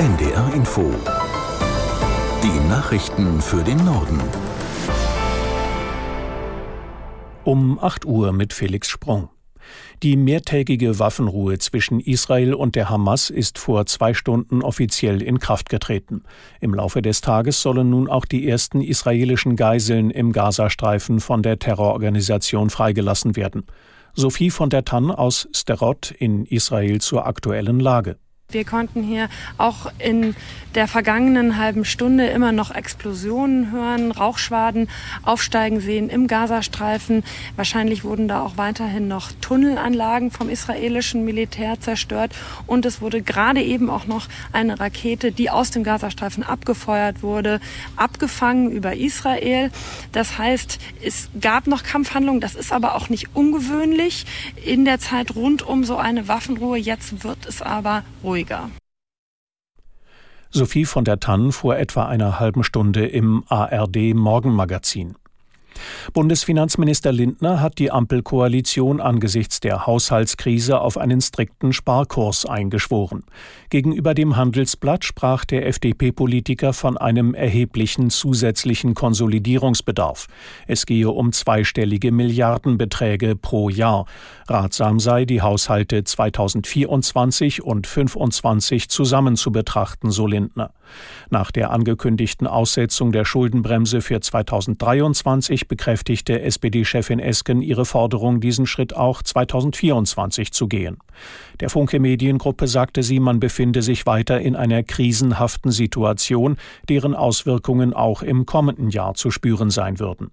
NDR Info. Die Nachrichten für den Norden. Um 8 Uhr mit Felix Sprung. Die mehrtägige Waffenruhe zwischen Israel und der Hamas ist vor zwei Stunden offiziell in Kraft getreten. Im Laufe des Tages sollen nun auch die ersten israelischen Geiseln im Gazastreifen von der Terrororganisation freigelassen werden. Sophie von der Tann aus Sterot in Israel zur aktuellen Lage. Wir konnten hier auch in der vergangenen halben Stunde immer noch Explosionen hören, Rauchschwaden aufsteigen sehen im Gazastreifen. Wahrscheinlich wurden da auch weiterhin noch Tunnelanlagen vom israelischen Militär zerstört. Und es wurde gerade eben auch noch eine Rakete, die aus dem Gazastreifen abgefeuert wurde, abgefangen über Israel. Das heißt, es gab noch Kampfhandlungen. Das ist aber auch nicht ungewöhnlich in der Zeit rund um so eine Waffenruhe. Jetzt wird es aber ruhig ruhiger. Sophie von der Tann vor etwa einer halben Stunde im ARD Morgenmagazin. Bundesfinanzminister Lindner hat die Ampelkoalition angesichts der Haushaltskrise auf einen strikten Sparkurs eingeschworen. Gegenüber dem Handelsblatt sprach der FDP-Politiker von einem erheblichen zusätzlichen Konsolidierungsbedarf. Es gehe um zweistellige Milliardenbeträge pro Jahr. Ratsam sei, die Haushalte 2024 und 2025 zusammen zu betrachten, so Lindner. Nach der angekündigten Aussetzung der Schuldenbremse für 2023 bekräftigte SPD-Chefin Esken ihre Forderung, diesen Schritt auch 2024 zu gehen. Der Funke Mediengruppe sagte sie, man befinde sich weiter in einer krisenhaften Situation, deren Auswirkungen auch im kommenden Jahr zu spüren sein würden.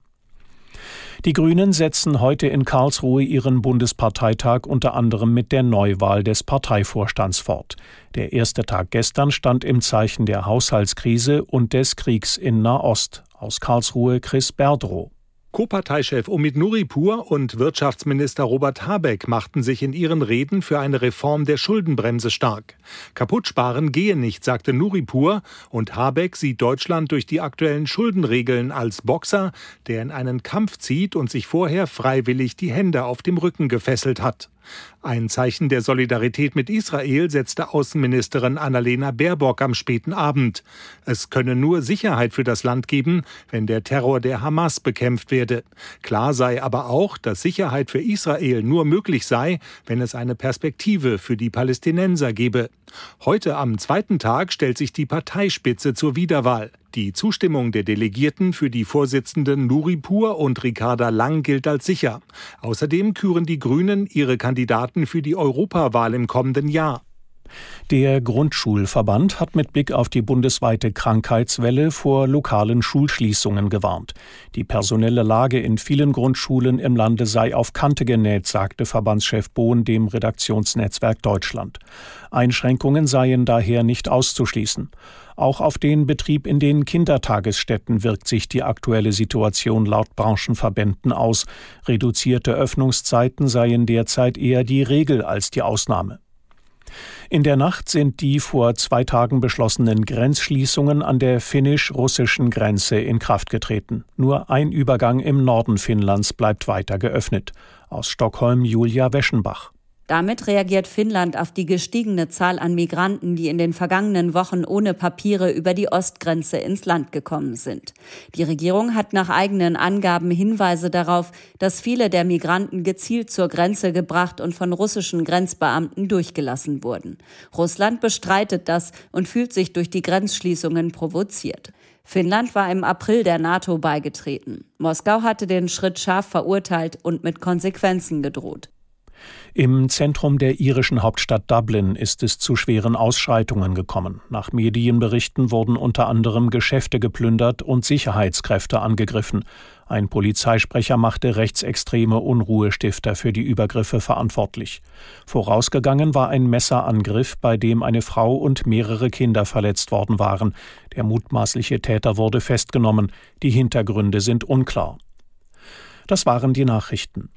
Die Grünen setzen heute in Karlsruhe ihren Bundesparteitag unter anderem mit der Neuwahl des Parteivorstands fort. Der erste Tag gestern stand im Zeichen der Haushaltskrise und des Kriegs in Nahost. Aus Karlsruhe Chris Berdrow. Co-Parteichef Omid Nuripur und Wirtschaftsminister Robert Habeck machten sich in ihren Reden für eine Reform der Schuldenbremse stark. Kaputtsparen gehe nicht, sagte Nuripur, und Habeck sieht Deutschland durch die aktuellen Schuldenregeln als Boxer, der in einen Kampf zieht und sich vorher freiwillig die Hände auf dem Rücken gefesselt hat. Ein Zeichen der Solidarität mit Israel setzte Außenministerin Annalena Baerbock am späten Abend. Es könne nur Sicherheit für das Land geben, wenn der Terror der Hamas bekämpft werde. Klar sei aber auch, dass Sicherheit für Israel nur möglich sei, wenn es eine Perspektive für die Palästinenser gebe. Heute am zweiten Tag stellt sich die Parteispitze zur Wiederwahl. Die Zustimmung der Delegierten für die Vorsitzenden Nuripur und Ricarda Lang gilt als sicher. Außerdem küren die Grünen ihre Kandidaten für die Europawahl im kommenden Jahr. Der Grundschulverband hat mit Blick auf die bundesweite Krankheitswelle vor lokalen Schulschließungen gewarnt. Die personelle Lage in vielen Grundschulen im Lande sei auf Kante genäht, sagte Verbandschef Bohn dem Redaktionsnetzwerk Deutschland. Einschränkungen seien daher nicht auszuschließen. Auch auf den Betrieb in den Kindertagesstätten wirkt sich die aktuelle Situation laut Branchenverbänden aus. Reduzierte Öffnungszeiten seien derzeit eher die Regel als die Ausnahme. In der Nacht sind die vor zwei Tagen beschlossenen Grenzschließungen an der finnisch-russischen Grenze in Kraft getreten. Nur ein Übergang im Norden Finnlands bleibt weiter geöffnet. Aus Stockholm Julia Weschenbach. Damit reagiert Finnland auf die gestiegene Zahl an Migranten, die in den vergangenen Wochen ohne Papiere über die Ostgrenze ins Land gekommen sind. Die Regierung hat nach eigenen Angaben Hinweise darauf, dass viele der Migranten gezielt zur Grenze gebracht und von russischen Grenzbeamten durchgelassen wurden. Russland bestreitet das und fühlt sich durch die Grenzschließungen provoziert. Finnland war im April der NATO beigetreten. Moskau hatte den Schritt scharf verurteilt und mit Konsequenzen gedroht. Im Zentrum der irischen Hauptstadt Dublin ist es zu schweren Ausschreitungen gekommen. Nach Medienberichten wurden unter anderem Geschäfte geplündert und Sicherheitskräfte angegriffen. Ein Polizeisprecher machte rechtsextreme Unruhestifter für die Übergriffe verantwortlich. Vorausgegangen war ein Messerangriff, bei dem eine Frau und mehrere Kinder verletzt worden waren. Der mutmaßliche Täter wurde festgenommen. Die Hintergründe sind unklar. Das waren die Nachrichten.